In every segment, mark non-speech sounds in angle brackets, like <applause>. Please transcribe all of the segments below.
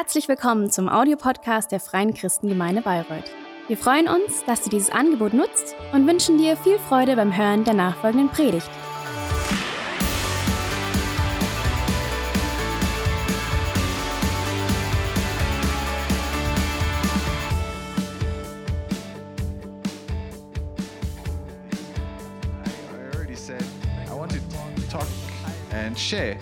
Herzlich willkommen zum Audiopodcast der Freien Christengemeinde Bayreuth. Wir freuen uns, dass du dieses Angebot nutzt und wünschen dir viel Freude beim Hören der nachfolgenden Predigt. Share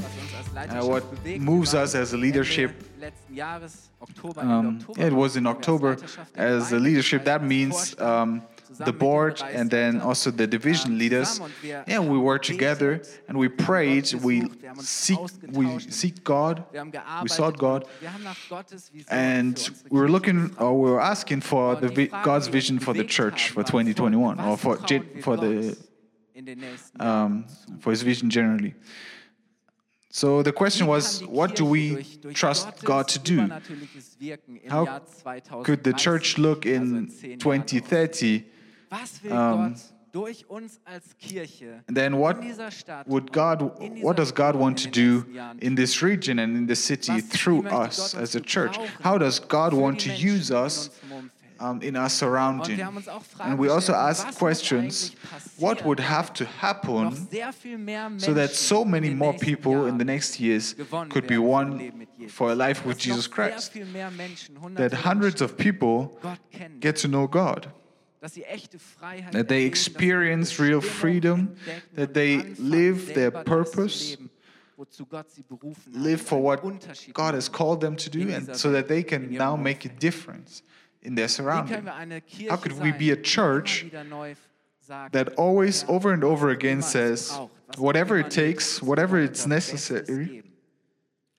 uh, what moves us as a leadership. Ende letzten Jahres, Oktober, Um, it was in waren wir als October as a leadership. That means um, the board and then also the division leaders. zusammen und wir Yeah, we work together and we prayed. We gesucht, wir haben uns seek we seek God. We sought God. und wir haben nach Gottes Vision And we were looking, or we were asking for the vi- God's vision for the church for 2021 or for trauen gen- wir for the Gott in den nächsten Jahren um, for His vision generally. So the question was, what do we trust God to do? übernatürliches Wirken im How Could the church look in zehn Jahren aussehen? 2030? Um, Gott durch uns als Kirche And then what in dieser Stadt would God, what does God want to do in this region and in the city through us as a church? How does God want to use us? Um, in our Und surrounding? wir haben uns auch Fragen And we also asked questions, what would have to happen sehr viel mehr so that so many more people in the next years could be won Leben mit Jesus. for a life with Jesus Christ? viel mehr Menschen, hunderte That hundreds of people get to know God. dass sie echte Freiheit that they erleben, dass sie experience real freedom, that they live their selber das zu purpose, leben, wozu Gott sie berufen hat, live for what God has called them to do, and so that they can now make a difference in their Wie können surrounding. wir eine Kirche How could we be a church immer wieder neu sagt, That always, over and over again, says, whatever it takes, whatever it's necessary,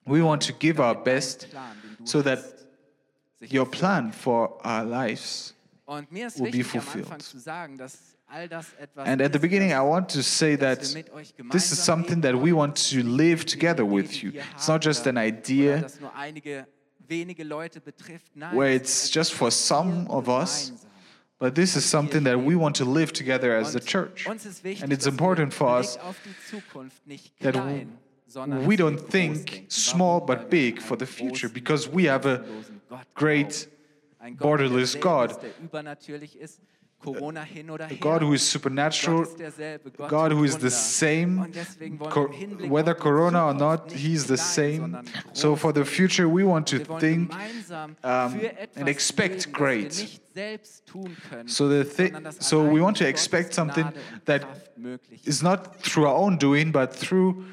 we want to give our best Plan, den du so that your plan for our lives. Und mir ist will be fulfilled. Anfang zu sagen, dass all das etwas And at the beginning, I want to say that wir mit euch this is something that we want to live together with you. It's not just an idea oder das nur einige wenige Leute betrifft. Nein, where it's just for some of us, but this is something that we want to live together as a church. Uns ist wichtig, And it's important for us auf die Zukunft nicht that klein, we don't think small but big for the future because we have a great glauben. Ein Gott, borderless God. Ist, der übernatürlich ist, Corona hin oder A her. God who is supernatural, Gott ist derselbe, Gott God who is the same, Und deswegen wollen cor- wir im Hinblick whether Corona or not, He is the same. So for the future, we want to think um, and expect great. Das wir nicht selbst tun können, So the thi- so we want to expect something that Kraft möglich ist. It's not through our own doing, but through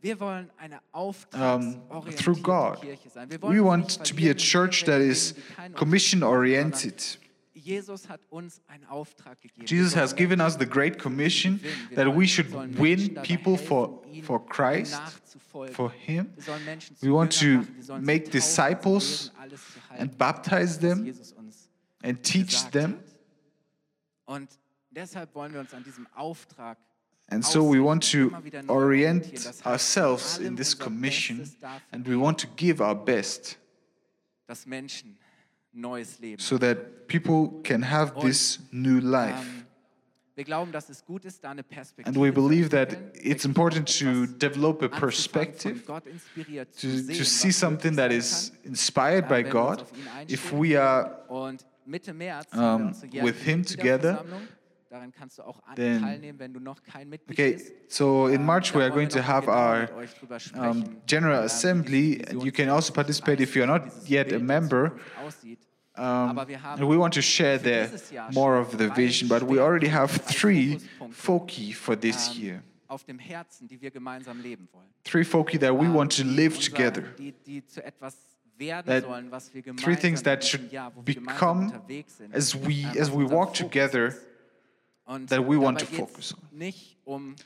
Wir wollen eine um, through God. Kirche sein. Wir We want to be a church that is Dingen, die keinen commission oriented. Jesus hat uns einen Auftrag gegeben. Jesus has given us the great commission that we should win people for, for Christ, for Him. Wir sollen Menschen We want to machen. Wir sollen sie make disciples sie lehren, alles zu halten, and baptize them and teach them. Und deshalb wollen wir uns an diesem Auftrag And so we want to immer wieder neu orientieren. orient ourselves in this commission and we want to give our best so that people can have this new life. Ähm, wir glauben, dass es gut ist, da eine Perspektive And we believe that it's important to develop a perspective, von Gott inspiriert to, to see something that is inspired by wenn wir uns God. If we are Und Mitte März um, haben wir unsere jährliche with him together, Daran kannst du auch then- teilnehmen, wenn du noch kein Mitglied okay, bist. so in Ähm, March we are going to have our mit euch drüber um, General ähm, Assembly, and you can also participate if you're not yet a member. Um, Aber wir haben and we want to share für there dieses Jahr more of the vision, but we already have three foci for this ähm, year. auf dem Herzen, die wir gemeinsam leben wollen. Three foci that we want to live together. Zu etwas That sollen, was wir Three things that should Jahr, wo wir gemeinsam become as we as we walk together. Und that we want to focus on. Um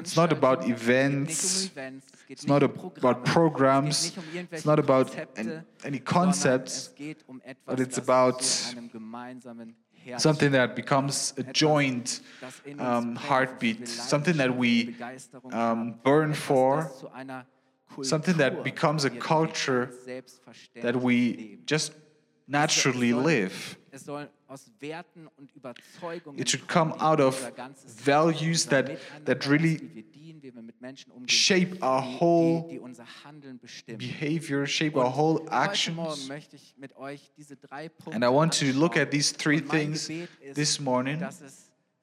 It's not about events. Es geht nicht um Events. It's not um about programs. Es geht nicht um It's not about Konzepte, any concepts, but it's about zu einem gemeinsamen Herz something that becomes a joint das in uns um, heartbeat, something that we um, burn for, das zu einer something that becomes a wird, die wir culture that we just naturally live. Es soll aus Werten und Überzeugungen It should come out of values that- that really wie wir dienen, wie wir mit Menschen umgehen, shape our whole die, die unser Handeln bestimmen. behavior, shape our whole actions. möchte ich mit euch diese drei Punkte And I want to look at these three things this morning.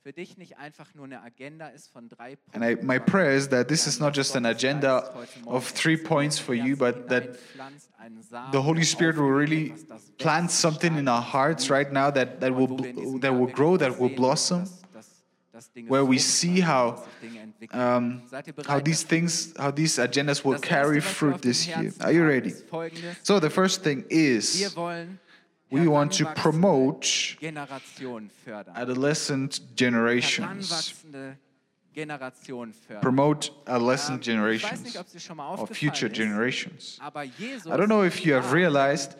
Dass es für dich nicht einfach nur eine Agenda ist von drei Punkten, And I, my prayer is that this is not just an agenda Geist heute Morgen of three points for you, but that Herz hineinpflanzt, einen Samen, the Holy Spirit will really plant something in our hearts right now that, that will, Und wo wir in diesem that will grow, that will blossom. where we see how, dass sich Dinge entwickeln. Um, how these things, how these agendas will carry Erste, was wir fruit this year. Are you ready? So the first thing is we want to promote adolescent generations. Generationen fördern. Promote Ähm, adolescent generations nicht, ob es dir schon mal or future generations. I don't know if you have realized.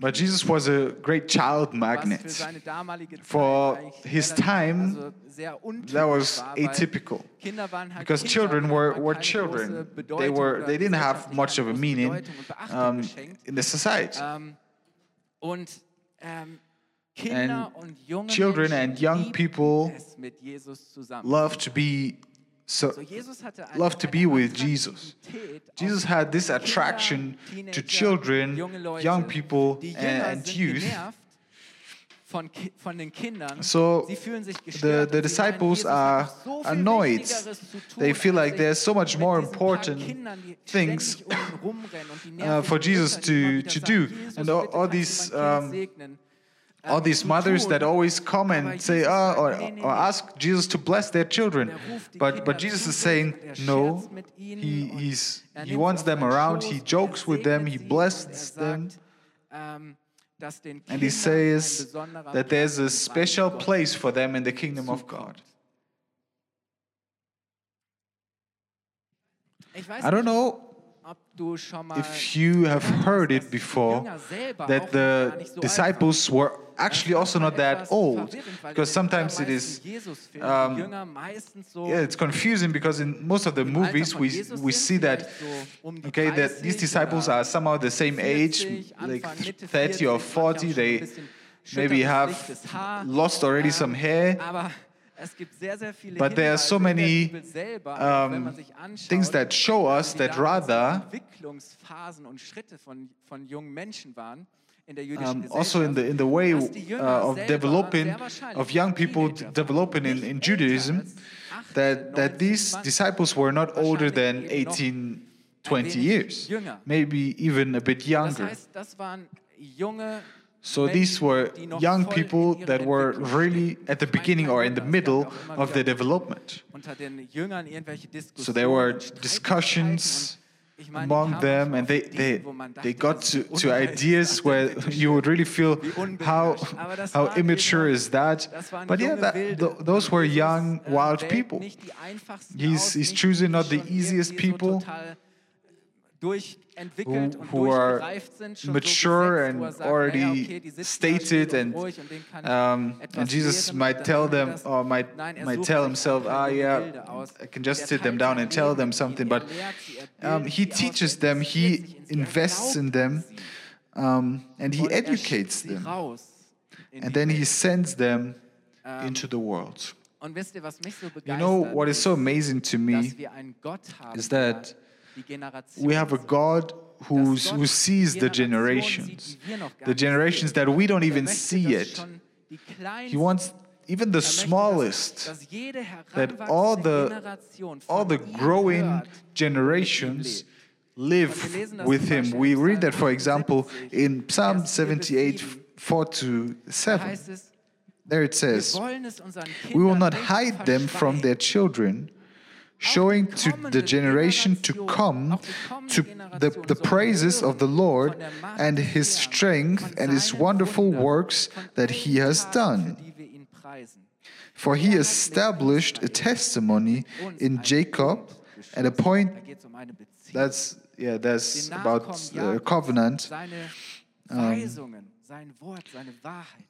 But Jesus was a great child magnet. seine damalige Zeit For his time, also sehr That was atypical. Kinder waren halt Because children were, were children. They were they didn't have much of a meaning Bedeutung und Beachtung um, in the society. Ähm, und ähm, And children and young people es mit Jesus zusammen. Love to be so So, Jesus hatte eine, love to be with Jesus. Jesus had this attraction to children, young people, and, and youth. genervt von, Ki- von den Kindern. So Sie fühlen sich the, the und sie meinen, disciples are noch so viel annoyed. Wichtigeres zu tun, They feel like there's so much more important things, um ihn rumrennen und die <laughs> uh, for Jesus Mütter, die immer to- to do. And all- all these, um. All these mothers that always come and say, ah, or, or ask Jesus to bless their children. But, but Jesus is saying, no, scherzt mit ihnen he, he's, he wants them around, he jokes with them, he blesses them. den And he says that there's a special place for them in the kingdom of. God. I don't know ob du schon mal if you have heard it before Jünger selber auch that the nicht so alt disciples were actually also not that old. verwirrend, weil in Because sometimes it is, um, die Jünger meistens so yeah, it's confusing because in most of the movies we, we see that um okay that these disciples are somehow the same age like 30 or 40, 40 manche haben schon they maybe have lost already some hair Aber es gibt sehr, sehr viele But there are so Hinweise in der many, Bibel selber, auch wenn um, man sich anschaut, things that show us that rather Entwicklungsphasen und Schritte von, von jungen Menschen waren in der jüdischen um, also in the in the way uh, of developing of young people developing in, in Judaism that that these disciples were not older than wahrscheinlich 18 20 years. maybe even a bit younger heißt, das waren junge so these were young people that were really at the beginning or in the Wunder, es gab middle ja auch immer of their development. Unter den Jüngern irgendwelche Diskussionen. So there were discussions und ich meine, die among them and they, they, they got to, to ideas where you would really feel how, how immature is that. But yeah that, th- those were young äh, wild people. Nicht die einfachsten He's- he's choosing not the easiest people who- who are durchgereift sind, schon mature so gesetzt, wo er and already naja, okay, die sitzen da stated and, kann um, and Jesus might tell them or might er might tell himself ah yeah I can just Er sit them down and tell them something but er er um, he teaches er them he sich in sie, er invests in them um, and he er educates them. and then he sends them Ähm, into the world. Und wisst ihr, was mich so you know what is so amazing to me dass wir einen Gott haben, is that we have a. God who's, who sees the generations, the generations that we don't even see yet. He wants even the smallest, that all the all the growing generations live with him. We read that, for example, in Psalm 78, 4 to 7. There it says, We will not hide them from their children, showing to the generation to come to the, the praises of the Lord and his strength and his wonderful works that he has done. For he established a testimony in Jacob at a point that's yeah that's about uh, covenant Weisungen, sein Wort, seine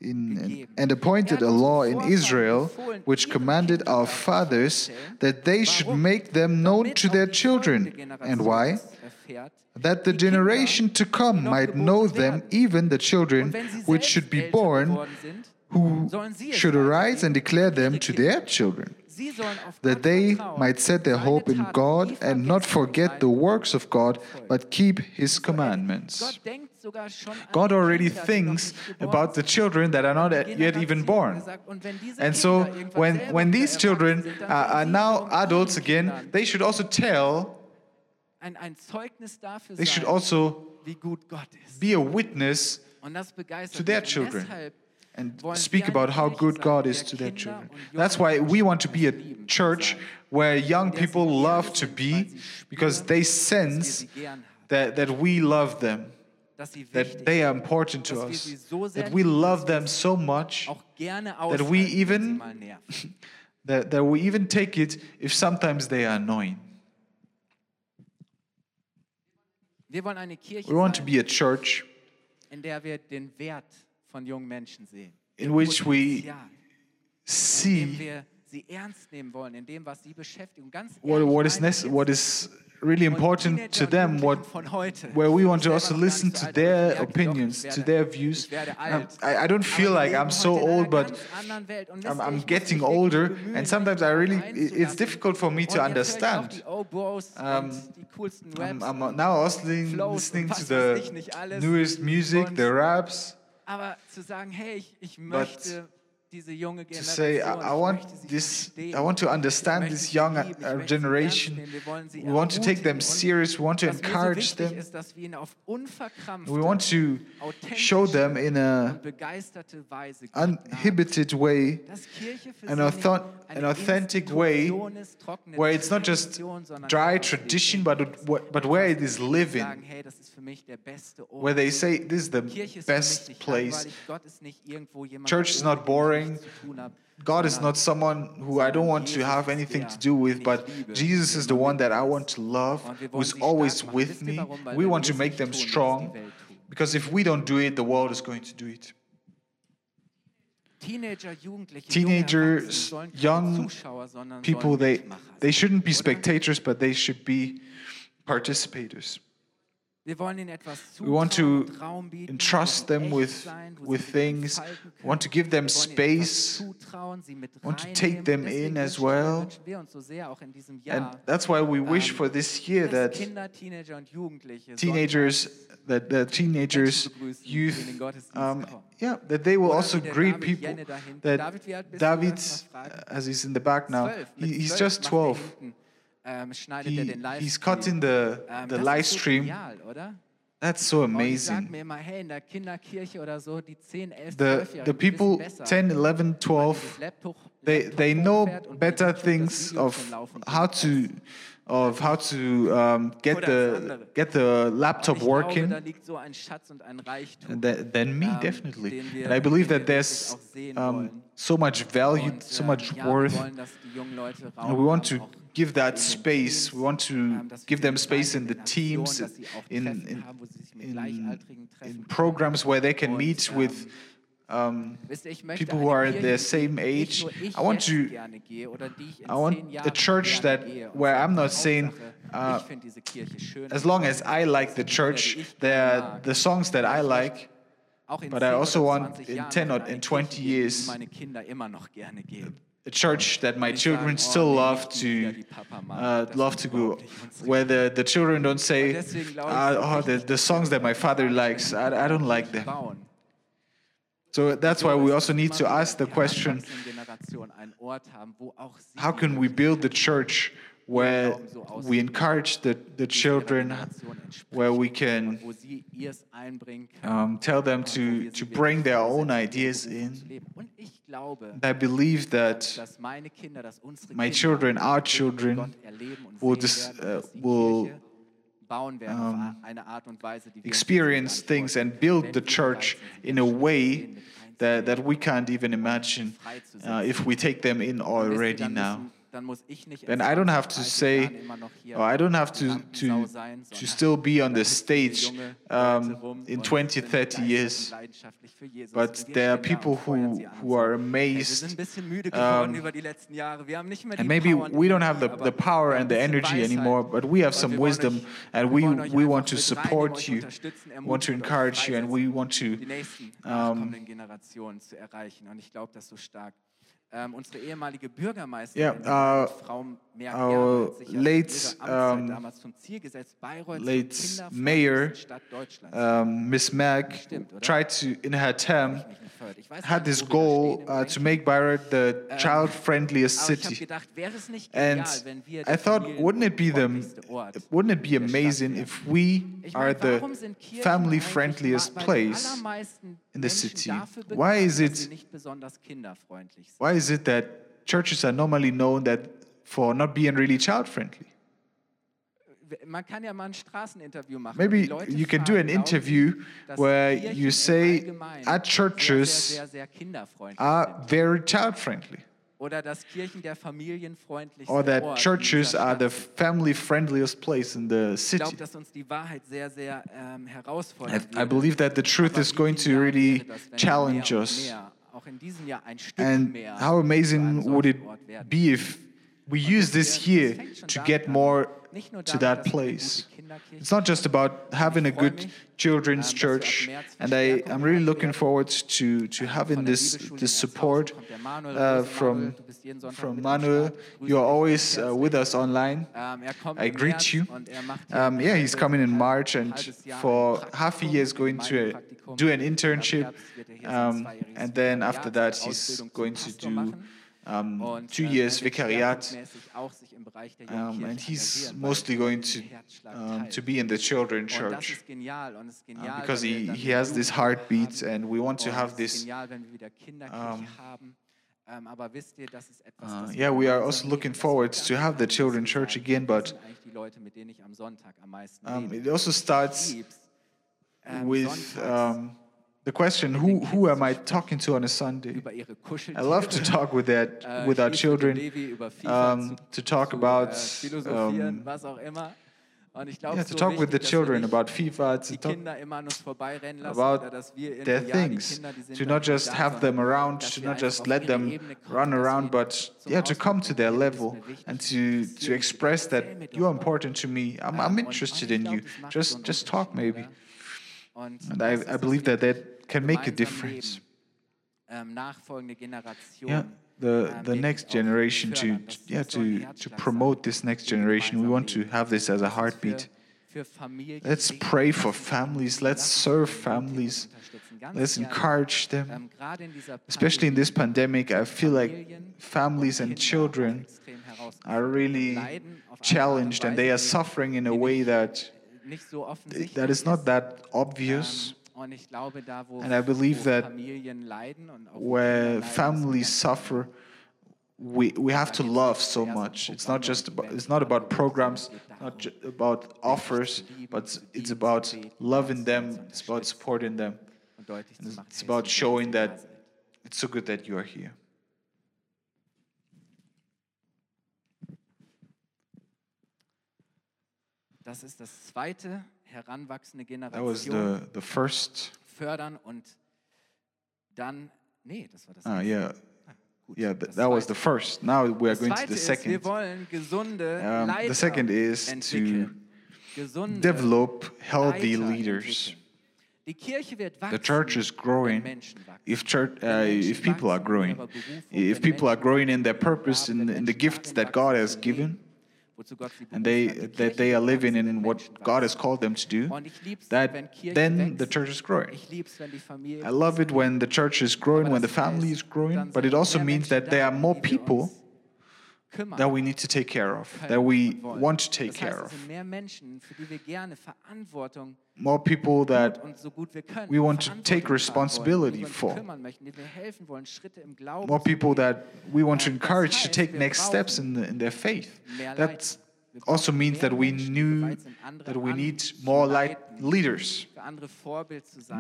in, and appointed a law in Israel which commanded our fathers that they should make them known to their children. And why? That the generation to come might know them, even the children which should be born, who should arise and declare them to their children. That they might set their hope in God and not forget the works of God, but keep His commandments. God already thinks about the children that are not yet even born. And so, when, when these children are, are now adults again, they should also tell, they should also be a witness to their children and speak about how good God is to their children. That's why we want to be a church where young people love to be because they sense that, that we love them, that they are important to us, that we love them so much that we even <laughs> that, that we even take it if sometimes they are annoying. We want to be a church in der wir den Wert von jungen Menschen sehen. in which we see sie ernst nehmen wollen, in dem, was sie beschäftigt. Ganz what, what is meine what is really important to them, what Jugendlichen von heute. where we want to also listen to their aber ich merke doch, opinions, to their views. Um. I, I don't feel like I'm so heute in einer old, but ganz anderen Welt. Und wisst I'm, I'm getting older, and sometimes I really, it's difficult for me to jetzt höre ich auch understand. Um, und die coolsten I'm, I'm now also listening, Flows listening und to the weiß ich nicht alles. newest music, the raps. Aber zu sagen, hey, ich, ich möchte diese junge To say I, I want this. I want to understand this young uh, generation. ernst nehmen, wir wollen sie We want to take them serious. We want to was mir so encourage them. Ist, dass wir ihnen auf unverkrampfte, We want to show them in a und begeisterte Weise Gott nahe uninhibited way dass Kirche für an author- eine an authentic way where it's not just dry tradition, but, but where it is living, where they say this is the best place. Church is not boring. God is not someone who I don't want to have anything to do with, but Jesus is the one that I want to love, who is always with me. We want to make them strong, because if we don't do it, the world is going to do it. Teenagers, junge Erwachsene sollen keine young people, they, they shouldn't be spectators, but they should be participators. Wir wollen ihnen etwas We want to zutrauen, Raum bieten, entrust them with, with things, we want to give them Wir wollen ihnen etwas space, want to take them in as well. wünschen wir uns so sehr auch in diesem And that's why we wish ähm, for this year that Kinder, Teenager und Jugendliche teenagers, that the teenagers, youth, in den Gottesdienst um, yeah, that they will also greet people. Jenne da hinten. That David, wie alt bist du? David, Darf ich mal fragen? as he's in the back now, he, he's just er 12. Ähm, schneidet He, er den Livestream. he's cutting the, Ähm, the live stream. genial, oder? That's so amazing. immer, hey, in der Kinderkirche oder so, die 10, 11, The, the people, 10, 11, 12, they, they know better wie man das things of how to of how to um, get the get the laptop working da liegt so ein Schatz und ein Reichtum. th- than me ähm, definitely and i believe that there's wirklich auch sehen um, so much value so much worth wir wollen, dass die jungen Leute Raum and we want to give that space we want to give them space in the teams in in, in, in programs where they can meet with um, people who are the same age. I want to- I want a church that- where I'm not saying, uh, as long as i like the church the the songs that i like but I also want in 10 or in 20 Kirche gehen, in die years a church that my children still love to uh, love to go. Where the, the children don't say uh, oh the, the songs that my father likes I, I don't like them. So that's why we also need to ask the question how can we build the church where we encourage the, the children where we can um, tell them to, to bring their own ideas in I believe that my children, our children, will dis- uh, will, um, experience things and build the church in a way that, that we can't even imagine uh, if we take them in already now. Dann muss ich nicht then I don't have to say, Jahren immer noch hier or I don't have to, to, to still be on the stage um, in und 20, 30 years. und leidenschaftlich für Jesus. But there are people who, sie an und who are sagen, "Hey, wir sind amazed. ein bisschen müde geworden um, über die letzten Jahre. Wir haben nicht mehr die And maybe we don't have the, the power and the energy anymore, but we have some wisdom and we, we want to support you, want to ermutigen und euch encourage you, and we want to um, Ähm, unsere ehemalige Bürgermeisterin, Yeah, die uh, Frau our hat sich ja late, um, damals zum Ziel gesetzt, Bayreuth zur late mayor, um, Miss oder? tried to, in her term, Mich nicht gefeiert. Ich weiß gar had this wo wir da goal uh, to make Bayreuth the child-friendliest Aber ich habe city. gedacht, wäre es nicht And genial, wenn wir I thought, wouldn't it be the, wouldn't it be amazing if we are the warum sind Kirchen family friendliest place in the city? Why is it- sie nicht besonders kinderfreundlich sind? Why is it that churches are normally known that for not being really child-friendly? Man kann ja mal ein Straßeninterview machen. Maybe you can do an interview where you say our churches are very child-friendly, Oder dass Kirchen der familienfreundlichste or that Ort churches are the family-friendliest place in the Ich glaube, city. dass uns die Wahrheit sehr, sehr ähm, I, herausfordern I believe that the truth is going to really wäre das, wenn wir challenge us. Auch in diesem Jahr ein Stück And how amazing would it solchen Ort werden. be if we use this year to get more to that place? It's not just about having a good children's church, and I, I'm really looking forward to, to having this, this support uh, from, from Manuel. You're always uh, with us online. I greet you. Um, yeah, he's coming in March, and for half a year is going to uh, Praktikum. do an internship, er um, and then after that, he's going to do. Um, two ähm, years wird Vikariat. schwerpunktmäßig auch sich im Bereich der Um, and he's mostly going to um, to be in the children church ist genial und es ist uh, because he, he has this heartbeat, and we want to have this. genial, wenn wir wieder Kinderkirche um. Ähm, aber wisst ihr, das ist etwas, Uh, yeah, we are also looking forward to have the children church again, but sind eigentlich die Leute, mit denen ich am Sonntag am meisten um, it also starts ähm, with um, the question: Who who am I talking to on a Sunday? I love to talk with that äh, with our Schließ mit dem children Levi über FIFA um, to talk about äh, um, was auch immer. Und ich glaube, yeah to talk with the wichtig, dass wir children about FIFA to talk Kinder immer an uns vorbeirennen lassen about oder dass wir their irgendwie, ja, die things. Kinder, die sind to not just have them around to not just let them run around but yeah to come to their hey, du bist level and to to express that erzähl mir doch you're important to me. I'm, I'm interested in you. das macht so just just talk maybe. and I, I believe that that can make a difference. Ähm, yeah the ähm, the next generation to yeah to to promote this next generation we want to have this as a heartbeat Für, für Familien let's pray for families. let's serve families. let's encourage them. Ähm, gerade in dieser especially in this pandemic, I feel like families and children are really und leiden auf eine Art und challenged and they are suffering in a way that nicht so offensichtlich that is not that obvious, Und ich glaube, da, wo, And I believe that Familien leiden und auch wo Kinder where families suffer. We, we have to love so much. It's not just about, it's not about programs, not ju- about offers, but it's- about loving them. It's about supporting them. und deutlich zu machen, It's about showing that it's so good that you are here. Das ist das zweite, heranwachsende That was the the first. fördern und dann, nee, das war das Ah, erste. yeah, Gut, yeah. Th- that was the first. Now we are going to the ist, wir second. wollen gesunde Um, Leiter the second is to. Gesunde develop healthy Leiter leaders. entwickeln. Die Kirche wird The church is growing if church uh, if people are growing if people are growing in their purpose in, in the gifts that God has given and they that they are living in what God has called them to do Und ich lieb's, that then the church is growing. Ich lieb's, wenn die Familie I love it when the church is growing when the family is growing but it also means that there are more people kümmern. that we need to take care of that we want to take das heißt, care of mehr Menschen, für die wir gerne Verantwortung more people that und so gut wir können we want to take responsibility wollen, die wir uns for. kümmern möchten, denen wir helfen wollen, Schritte im Glauben more people that we want to encourage to take next steps in, the, in their faith that's. Also means that we knew that we need more leiten, leaders,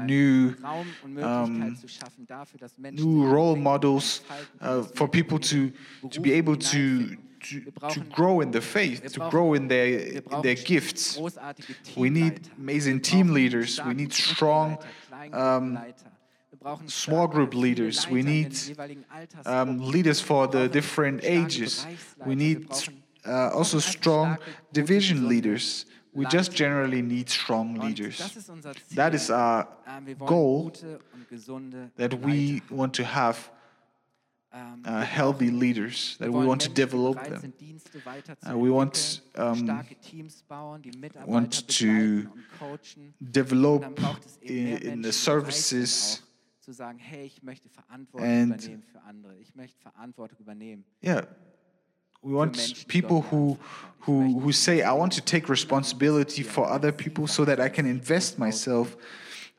new, um, new role models uh, for people to to be able to to, to grow in the faith, to grow in their in their gifts. We need amazing team leaders. We need strong um, small group leaders. We need, um, leaders for the different ages. We need uh, also strong division leaders. We just generally need strong leaders. Das ist unser Ziel. That is our Ähm, goal gute und gesunde that we want to have Ähm, uh, healthy leaders, that we want to develop them. Uh, we want, um, starke Teams bauen, die Mitarbeiter want to begleiten und coachen. Und dann Develop braucht es eben in, in the Menschen, die bereit services. zu sagen, hey, ich möchte Verantwortung And- übernehmen für andere. Ich möchte Verantwortung übernehmen. Yeah. We want people who, who, who say, I want to take responsibility for other people so that I can invest myself,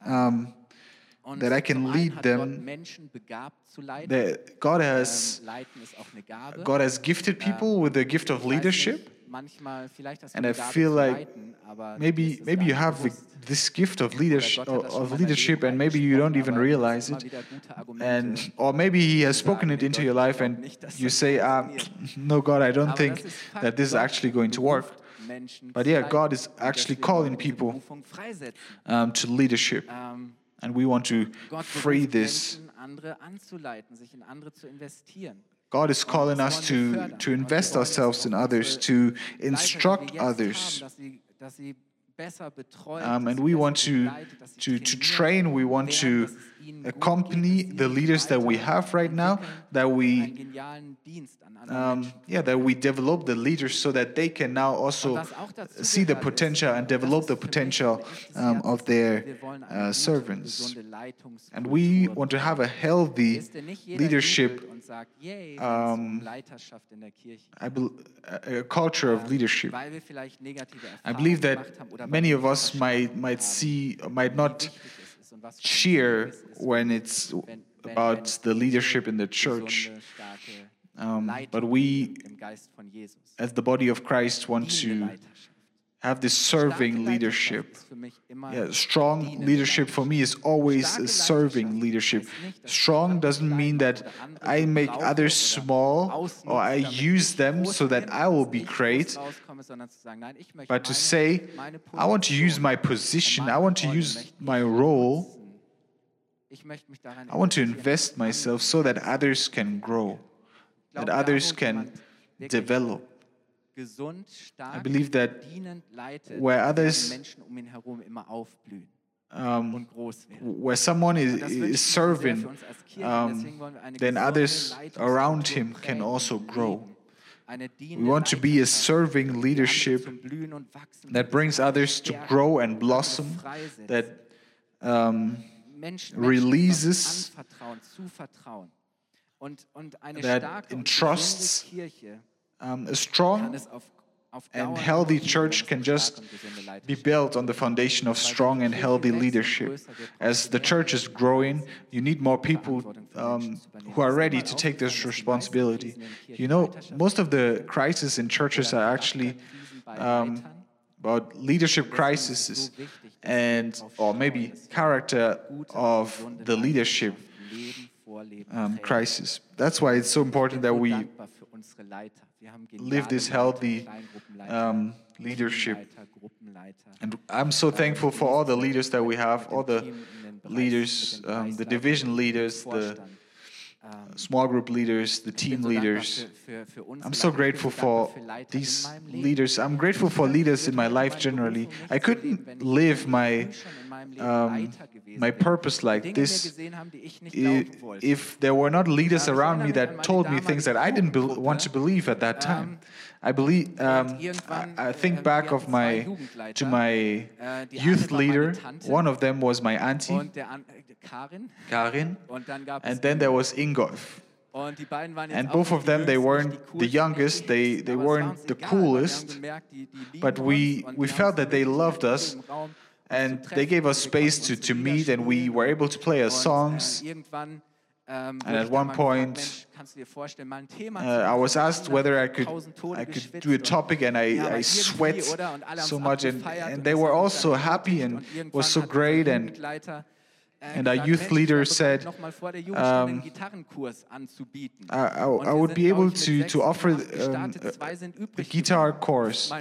um, that I can lead them. Gott Menschen begabt zu leiten. that God has, ähm, leiten ist auch eine Gabe. God has gifted people with the gift of Ich weiß nicht, leadership. manchmal, vielleicht hast du And I feel like leiten, aber dir Maybe, maybe you have the, this gift of leadership, Gott hat das schon of leadership, and maybe you don't even realize it. gibt immer wieder gute Argumente. And or maybe He has spoken it into your life, and you say, ah, "No, God, I don't think das ist Fakt. that this is actually going to work." But yeah. God is actually calling wollen wir diese people um, to leadership, Ähm, and we want to free this. Menschen, andere anzuleiten, sich in andere zu investieren. God is calling us to to invest ourselves in others, to Leiter, die wir instruct others. Haben, dass sie, dass sie besser betreuen, Um, and we want to, begleitet, dass sie to, to train, we want to dass es ihnen gut accompany the leaders that we have right now, that we, genialen Dienst an andere um, yeah, that we develop the leaders so that they can now also was auch dazu see the potential and develop the potential um, of their Herzensziel. Wir wollen eine uh, servants. And we want to have a healthy Wisst ihr, nicht jeder leadership, jubelt und sagt, yay, wenn es um, um Leiterschaft in der Kirche. I bel- a culture of leadership. Vielleicht negative I believe that haben oder weil many of us might might see might not wichtig es ist und was für ein cheer Segen es ist, when it's about the leadership in the church. Um, but we, gibt im Geist von Jesus. as the body of Christ, want to. Have this serving leadership. ist für mich immer Yeah, strong leadership for me is always a serving leadership. heißt nicht, dass ich Strong doesn't mean that I make others small or I use them so that I will be great, rauskomme, sondern zu sagen, nein, ich möchte but to say, I want to use my position, I want to use my role, nutzen. Ich möchte mich darin I want to invest myself so that others can grow, that others can develop. Gesund, stark, believe that dienend leitet, where others- Menschen um ihn herum immer aufblühen Um, und groß where someone is, Und das wünsche ich is mir so sehr serving, für uns als Kirche. um, Deswegen wollen wir eine then others around him can also grow. We want to be a serving leadership zum Blühen und Wachsen that brings others to grow and blossom, that um, releases- Menschen anvertrauen, zuvertrauen. Und, und that entrusts um, a strong es auf, auf and healthy church can just starke und gesunde Leiterschaft be built on the foundation of strong and healthy leadership. As the church is growing, you need more people um, who are ready to take this responsibility. You know, most of the crises in churches are actually um, about leadership crises and or maybe character of the leadership um, crisis. That's why it's so important that we live this healthy um, leadership. And I'm so thankful for all the leaders that we have, all the leaders, um, the division leaders, the small group leaders, the team leaders. I'm so grateful for these leaders. I'm grateful for leaders in my life generally. I couldn't live my um, my purpose like this if there were not leaders around me that told me things that I didn't want to believe at that time. I believe. Um, I, I think back of my to my youth leader. One of them was my auntie Karin. Karin. and then there was Ingolf. And both of them, they weren't the youngest, they, they weren't the coolest, but we, we felt that they loved us and they gave us space to, to meet and we were able to play our songs. And at one point, uh, I was asked whether I could I could do a topic, and I, I sweat so much, and, and they were all so happy and was so great, and and our youth leader said, um, I, I, I, would be able to, to offer um, a, a uh, guitar course.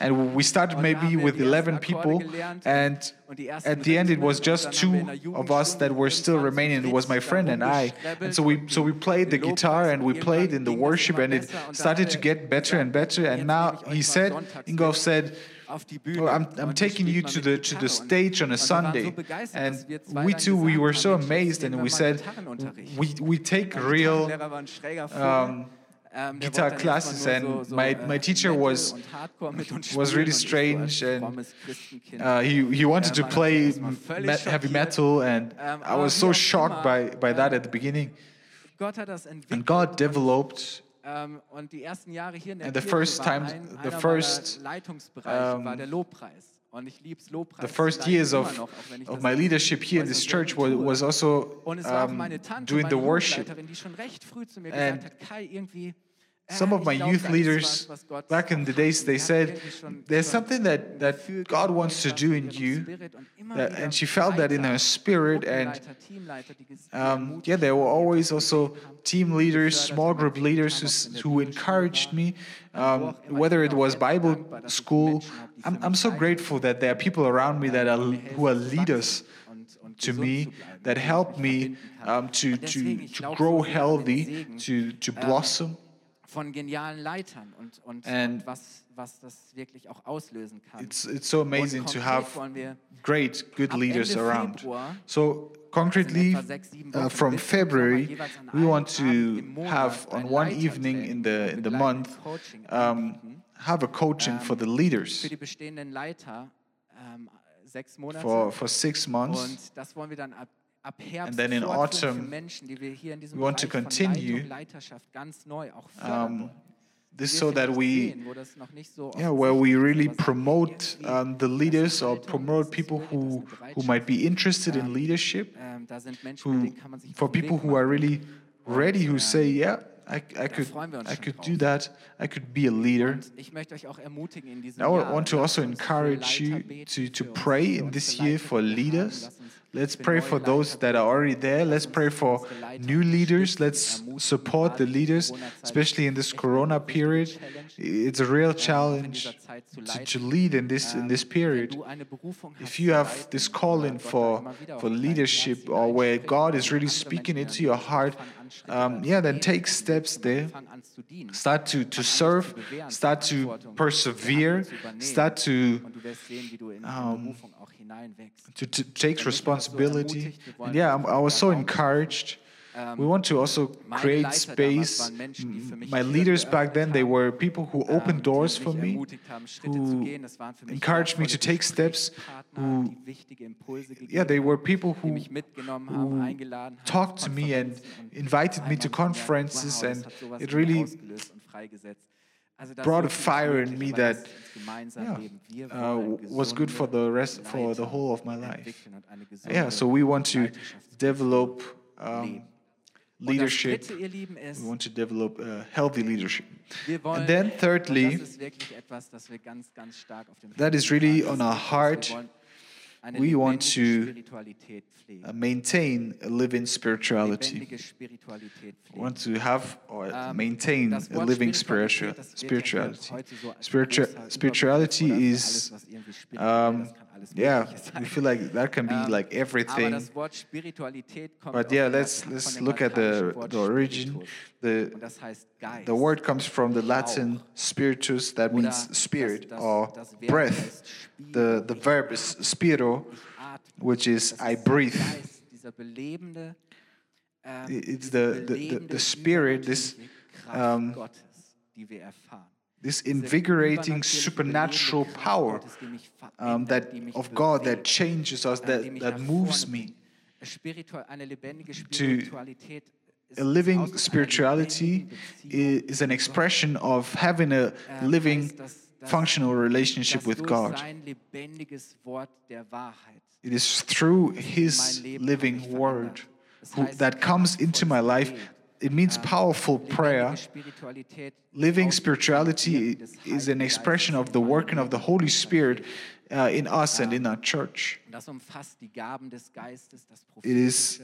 And we started maybe with 11 people, and at the end it was just two of us that were still remaining. It was my friend and I. And so we, so we played the guitar and we played in the worship, and it started to get better and better. And now he said, Ingolf said, I'm, I'm taking you to the to the stage on a Sunday, and we too we were so amazed, and we said we we take real. Um, guitar classes and my, my teacher was <laughs> was really strange and uh, he, he wanted to play heavy metal and I was so shocked by, by that at the beginning. And God developed um, und die ersten Jahre hier in der Kirche first time, ein, the first, um, war der um, Lobpreis. Und ich lieb's Lobpreis. The first years of, noch, of my leadership here in this church was, was also um, doing the worship. Die schon recht früh zu mir gesagt hat, Kai, irgendwie some of my youth leaders back in the days, they said, there's something that, that God wants to do in you. That, and she felt that in her spirit. And um, yeah, there were always also team leaders, small group leaders who, who encouraged me, um, whether it was Bible school. I'm, I'm so grateful that there are people around me that are, who are leaders to me that help me um, to, to, to grow healthy, to, to blossom. von genialen Leitern und, und, und was, was das wirklich auch auslösen kann. It's, it's so amazing to have great, good leaders Ende around. So concretely, uh, from February, we want to have on one evening in the, in the month, um, have a coaching for the ähm, leaders. Für die bestehenden Leiter, ähm, um, for, for six months. Und das wollen wir dann ab and then in autumn, we want to continue um, this so that we, yeah, where we really promote um, the leaders or promote people who, who might be interested in leadership, who, for people who are really ready, who say, yeah, I, I, could, I could do that. I could be a leader. I want to also encourage you to, to pray in this year for leaders. Let's pray for those that are already there. Let's pray for new leaders. Let's support the leaders, especially in this Corona period. It's a real challenge to, to lead in this in this period. If you have this calling for for leadership or uh, where God is really speaking into your heart, um, yeah, then take steps there. Start to to serve. Start to persevere. Start to um, to, to responsibility. And yeah, I was so encouraged. We want to also create space. My leaders back then, they were people who opened doors for me, who encouraged me to take steps. Who, yeah, they were people who, who talked to me and invited me to conferences, and it really brought a fire in me that yeah, uh, was good for the rest for the whole of my life. Yeah, so we want to develop um, leadership. We want to develop uh, healthy leadership. And then thirdly, that is really on our heart we want to uh, maintain a living spirituality. We want to have or maintain a living spiritual, spirituality. Spirituality, spirituality is um, alles yeah, sein. I feel like that can be like everything. but yeah, let's let's look at the, the origin. The, the word comes from the Latin spiritus, that means spirit or breath. The, the verb is spiro, which is I breathe. It's the, the, the, the spirit, this um, this invigorating supernatural power um, that of God that changes us, that, that moves me to a living spirituality is an expression of having a living functional relationship with God. It is through His living word who, that comes into my life it means powerful prayer. Living spirituality is an expression of the working of the Holy Spirit uh, in us and in our church. It is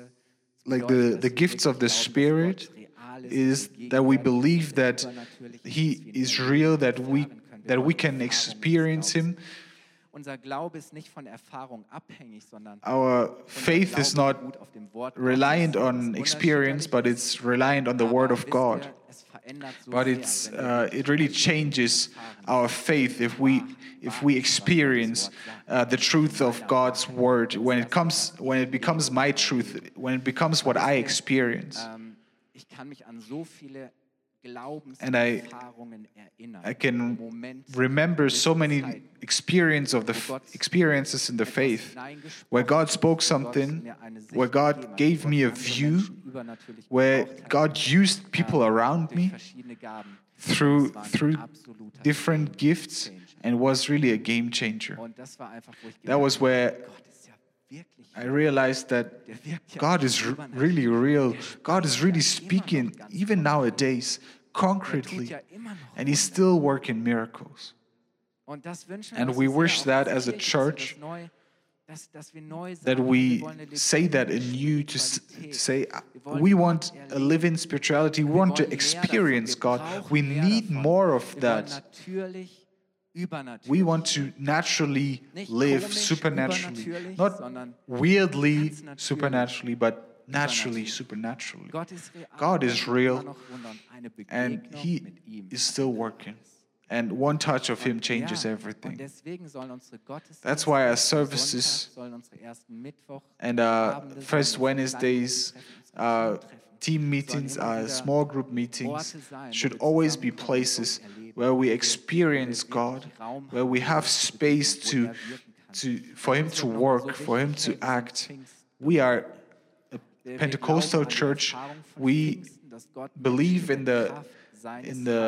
like the, the gifts of the Spirit is that we believe that He is real, that we that we can experience Him. Our faith is not reliant on experience, but it's reliant on the Word of God. But it's uh, it really changes our faith if we if we experience uh, the truth of God's Word. when it comes when it becomes my truth when it becomes what I experience. And I, I can remember so many experience of the experiences in the faith where God spoke something, where God gave me a view, where God used people around me through through different gifts and was really a game changer. That was where I realized that God is really real. God is really speaking, even nowadays, concretely, and He's still working miracles. And we wish that as a church, that we say that anew to, to say, uh, we want a living spirituality, we want to experience God. We need more of that. We want to naturally live supernaturally, not weirdly supernaturally, but naturally supernaturally. God is real and He is still working. And one touch of Him changes everything. That's why our services and our first Wednesdays, uh, team meetings, our small group meetings should always be places where we experience God, where we have space to, to, for Him to work, for Him to act. We are a Pentecostal church. We believe in the, in the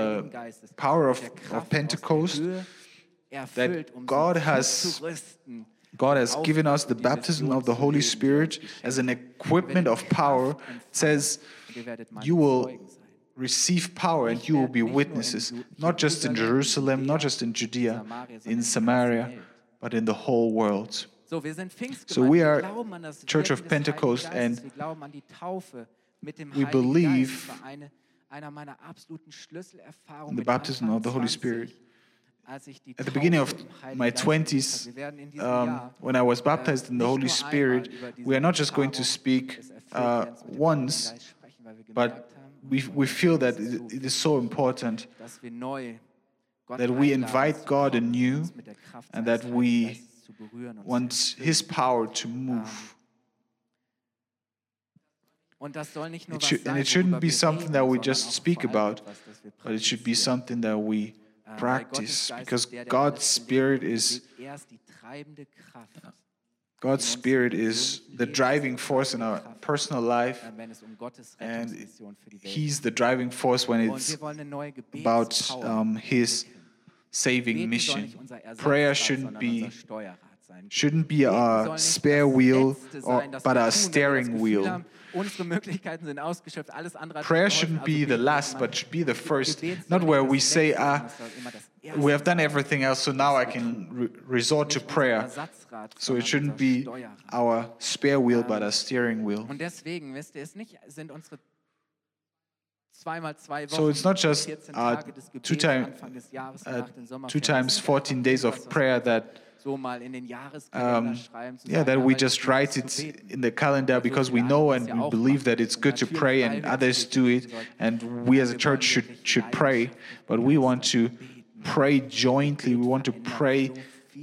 power of, of Pentecost, that God has God has given us the baptism of the Holy Spirit as an equipment of power. It says, You will receive power and you will be witnesses, not just in Jerusalem, not just in Judea, in Samaria, but in the whole world. So we are Church of Pentecost and we believe in the baptism of the Holy Spirit. At the beginning of my 20s, um, when I was baptized in the Holy Spirit, we are not just going to speak uh, once, but we, we feel that it is so important that we invite God anew and that we want His power to move. It should, and it shouldn't be something that we just speak about, but it should be something that we practice because God's Spirit is God's Spirit is the driving force in our personal life, and He's the driving force when it's about um, His saving mission. Prayer shouldn't be shouldn't be a spare wheel, or, but a steering wheel. Prayer shouldn't be the last, but should be the first. Not where we say, ah, we have done everything else, so now I can re resort to prayer. So it shouldn't be our spare wheel, but a steering wheel. So it's not just uh, two, time, uh, two times 14 days of prayer that um, yeah, that we just write it in the calendar because we know and we believe that it's good to pray and others do it, and we as a church should should pray. But we want to pray jointly. We want to pray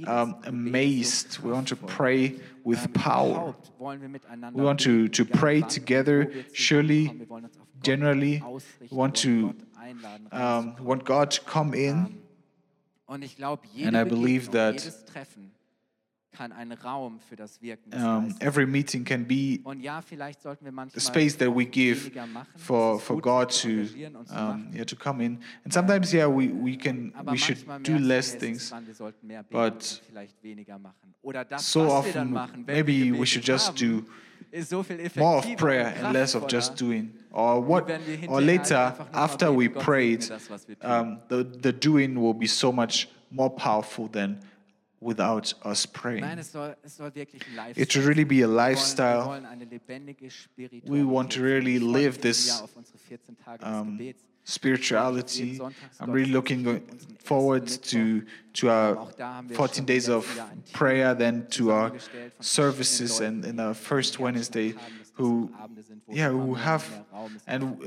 um, amazed. We want to pray with power. We want to, to pray together. Surely, generally, we want to um, want God to come in. And I believe that um, every meeting can be the space that we give for, for God to um, yeah, to come in. And sometimes, yeah, we, we can we should do less things, but so often maybe we should just do so viel more of prayer and less of just doing. Or what? Or later, after we prayed, das, was wir tun. um, the the doing will be so much more powerful than without us praying. Nein, es soll, es soll wirklich ein Lifestyle It should really be a Wir wollen- Wir lifestyle. wollen eine lebendige We want to really live this, dieses Jahr auf unsere 14 Tage des um. Spirituality. I'm really looking forward to to our 14 days of prayer, then to our services, and in our first Wednesday, who yeah who have and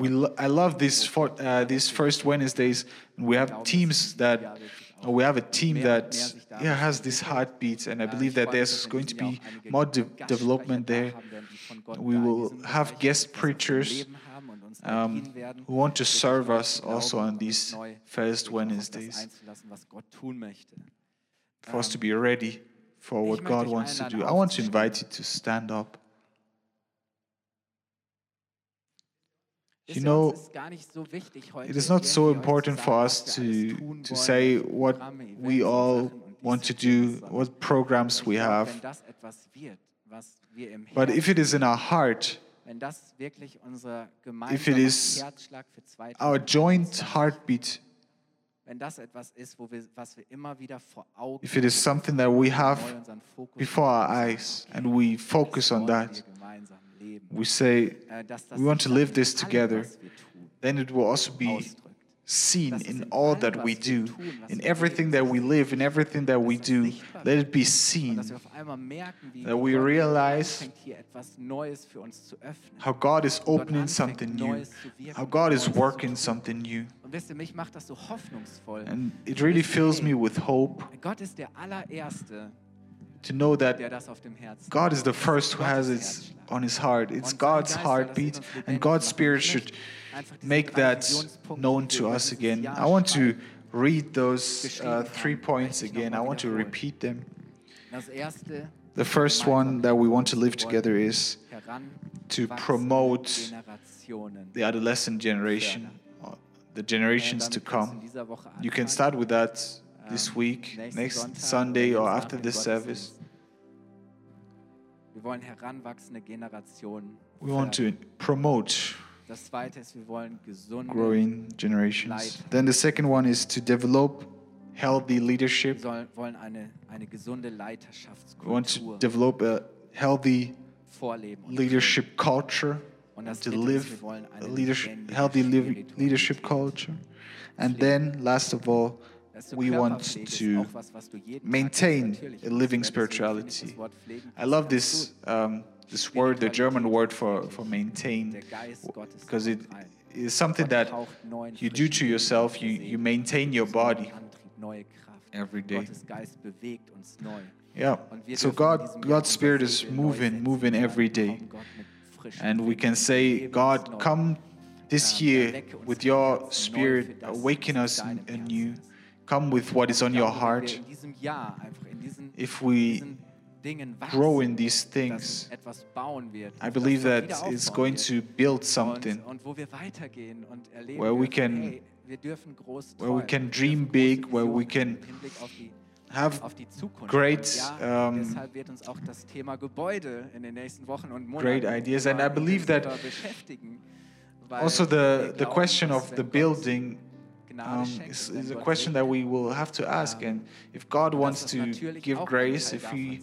we I love these for, uh, these first Wednesdays. We have teams that. We have a team that yeah has this heartbeat, and I believe that there's going to be more de- development there. We will have guest preachers um, who want to serve us also on these first Wednesdays for us to be ready for what God wants to do. I want to invite you to stand up. You know, It is not so important for us to, to say what we all want to do, what programs we have. But if it is in our heart, if it is our joint heartbeat, wenn das etwas ist, wir, wir immer wieder vor Augen if it is something that we have neu unseren Fokus before our eyes and we focus on that, wir gemeinsam leben. we say, Äh, we want to live this together, was wir tun, then it will also be. Seen in all that we do, in everything that we live, in everything that we do. Let it be seen dass wir auf einmal merken, wie that we realize anfängt, hier etwas Neues für uns zu öffnen. how God is opening something new, Neues zu wirken, how God is working something new. Und wisst ihr, mich macht das so hoffnungsvoll. And it really fills me with hope Gott ist der allererste, to know that der das auf dem Herzen God is the first who has it on his heart. It's God's Geist soll das in heartbeat, and God's. Spirit should möchte einfach diese make that known to us again. I want to read those uh, three points again. I want to repeat them. The first one that we want to live together is to promote the adolescent generation, uh, the generations to du in come. You can start with that this Ähm, week, next Sunday, or after this service. Gottesdienst. Wir wollen heranwachsende Generationen. We want to promote Das zweite ist, wir wollen gesunde, growing generations. Leiter. Then the second one is to develop healthy wir leadership. sollen, wollen eine, eine gesunde We want to Leiterschaftskultur develop a healthy vorleben. Und leadership culture, Und das to dritte ist, live wir wollen a eine leadership, lebendige healthy liv- Spiritualität. leadership culture. And then, last of all, we want Körperpflege, ist to auch was, was du jeden Tag maintain natürlich. a living Deswegen finde ich spirituality. das Wort pflegen I love this um, this word, the German word for for maintain, because it is something that you do to yourself. You you maintain your body every day. Yeah. So God, God's Spirit is moving, moving every day, and we can say, God, come this year with your Spirit, awaken us anew. Come with what is on your heart. If we grow in these things, etwas bauen wird, I believe that it's going to build something Und, und wo wir weitergehen und erleben where we can- hey, wir dürfen groß where we can dream big, where we can im Hinblick auf die, have auf die Zukunft. great, um, deshalb wird uns auch das Thema Gebäude in den nächsten Wochen und Monaten great ideas. And I believe that intensiver beschäftigen, weil also the the question of the building um, is, is a question that we will have to ask. ähm, And if God wants to give grace, if He.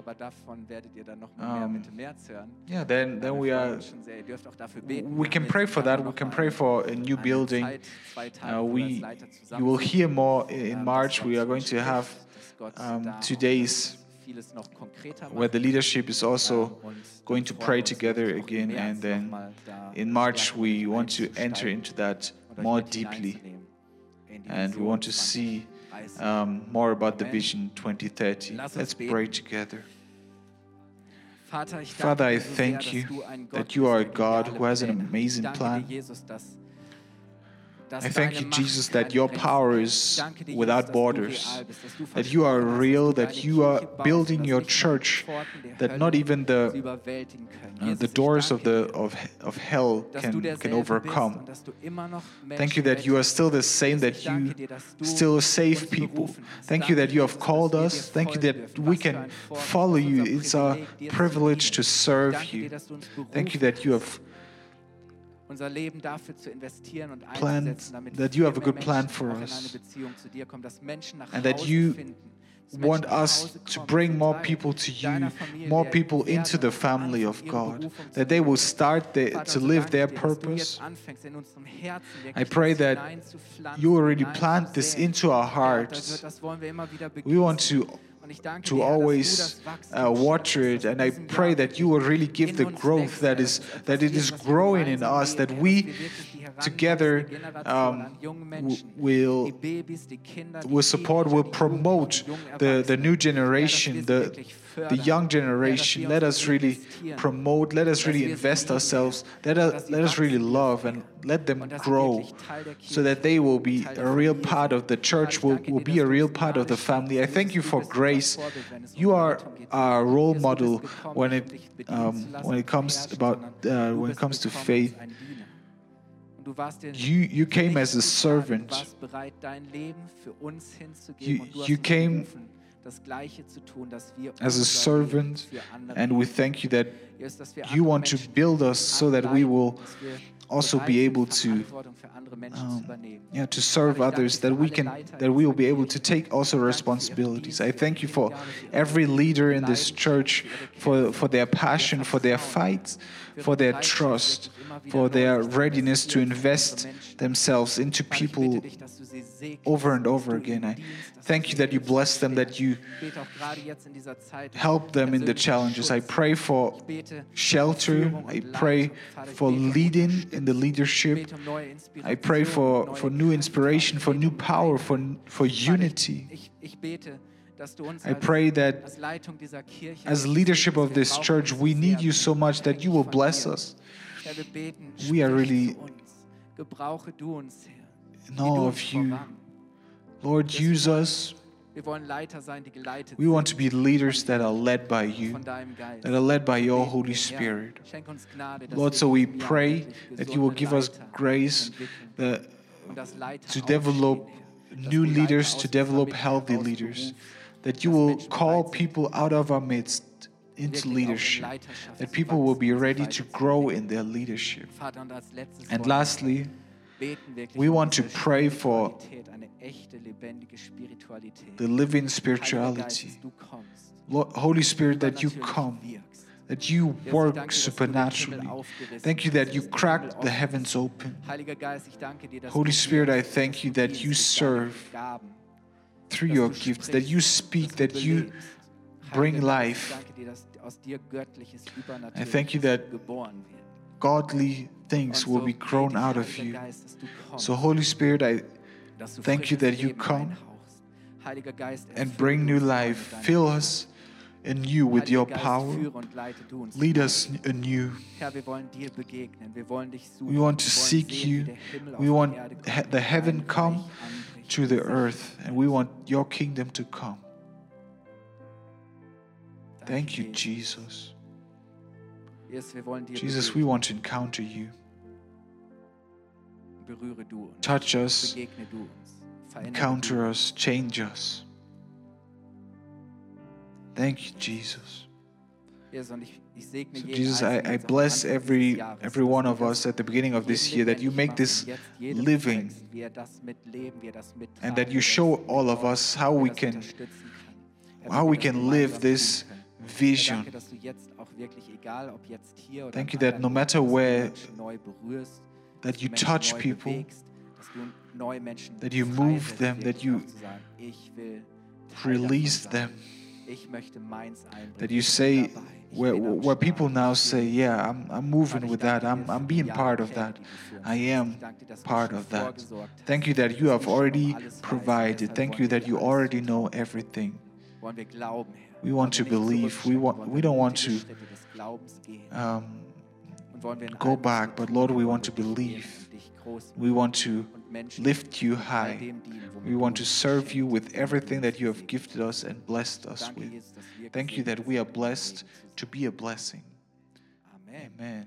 Aber davon werdet ihr dann noch mehr Um, mit dem März hören. yeah, then then Äh, we are. schon sehr. Ihr dürft auch dafür beten. We can pray for that. We can pray for a new building. Uh, wo wir als we, you will hear more in Ähm, in March. We are going to have um, two days vieles noch konkreter where the leadership is also Ähm, going to pray together wirklich auch im again. And then noch mal da in March, we want to enter into that more deeply. hineinzunehmen in die And we want to see 2030. Um, more about the Vision 2030. Let's pray together. Vater, ich danke Father, I thank you dass du ein Gott that you are a God who has an amazing plan. I thank you, Jesus, that your power is without borders, that you are real, that you are building your church, that not even the, the doors of, the, of, of hell can, can overcome. Thank you that you are still the same, that you still save people. Thank you that you have called us. Thank you that we can follow you. It's our privilege to serve you. Thank you that you have unser Leben dafür zu investieren und einzusetzen, damit that you have a good plan for us. and that you want us to bring more people to you, more people into the family of God, that they will start the, to live their purpose. I pray that you already plant this into our hearts. We want to to always uh, watch it. And I pray that you will really give the growth that is that it is growing in us, that we together um, will will support, will promote the, the new generation, the the young generation. Let us really promote, let us really invest ourselves, let us, let us really love and let them grow so that they will be a real part of the church, will, will be a real part of the family. I thank you for grace. You are our role model when it, um, when it comes about uh, when it comes to faith. You, you came as a servant. You, you came as a servant. And we thank you that you want to build us so that we will also be able to um, yeah, to serve others that we can that we will be able to take also responsibilities. I thank you for every leader in this church for for their passion for their fight for their trust for their readiness to invest themselves into people over and over again. I thank you that you bless them, that you help them in the challenges. I pray for shelter. I pray for leading in the leadership. I pray for, for new inspiration, for new power, for, for unity. I pray that as leadership of this church, we need you so much that you will bless us. We are really in of you. Lord, use us. We want to be leaders that are led by you, that are led by your Holy Spirit. Lord, so we pray that you will give us grace that, to develop new leaders, to develop healthy leaders, that you will call people out of our midst into leadership, that people will be ready to grow in their leadership. And lastly, we want to pray for the living spirituality. Lord, Holy Spirit, that you come, that you work supernaturally. Thank you that you crack the heavens open. Holy Spirit, I thank you that you serve through your gifts, that you speak, that you bring life aus dir göttliches Übernatürliches thank you that geboren wird. Godly things will be grown out of you. So Holy Spirit, I thank you that you come and bring new life. Fill us anew with your power. Lead us anew. We want to seek you. We want the heaven come to the earth, and we want your kingdom to come. Thank you, Jesus. Jesus, we want to encounter you. Touch us, encounter us, change us. Thank you, Jesus. So Jesus, I, I, bless every every one of us at the beginning of this year that you make this living and that you show all of us how we can how we can live this vision. Thank you that no matter where, that you touch people, that you move them, that you release them, that you say, where, where people now say, Yeah, I'm, I'm moving with that, I'm, I'm being part of that, I am part of that. Thank you that you have already provided, thank you that you already know everything don't want to, believe. We, Glaubens gehen. Um, Und wollen wir in go back, but Lord, we want to believe. We want to lift you high. We want to serve you with everything that you have gifted us and blessed us with. Thank you that we are blessed to be a blessing. Amen.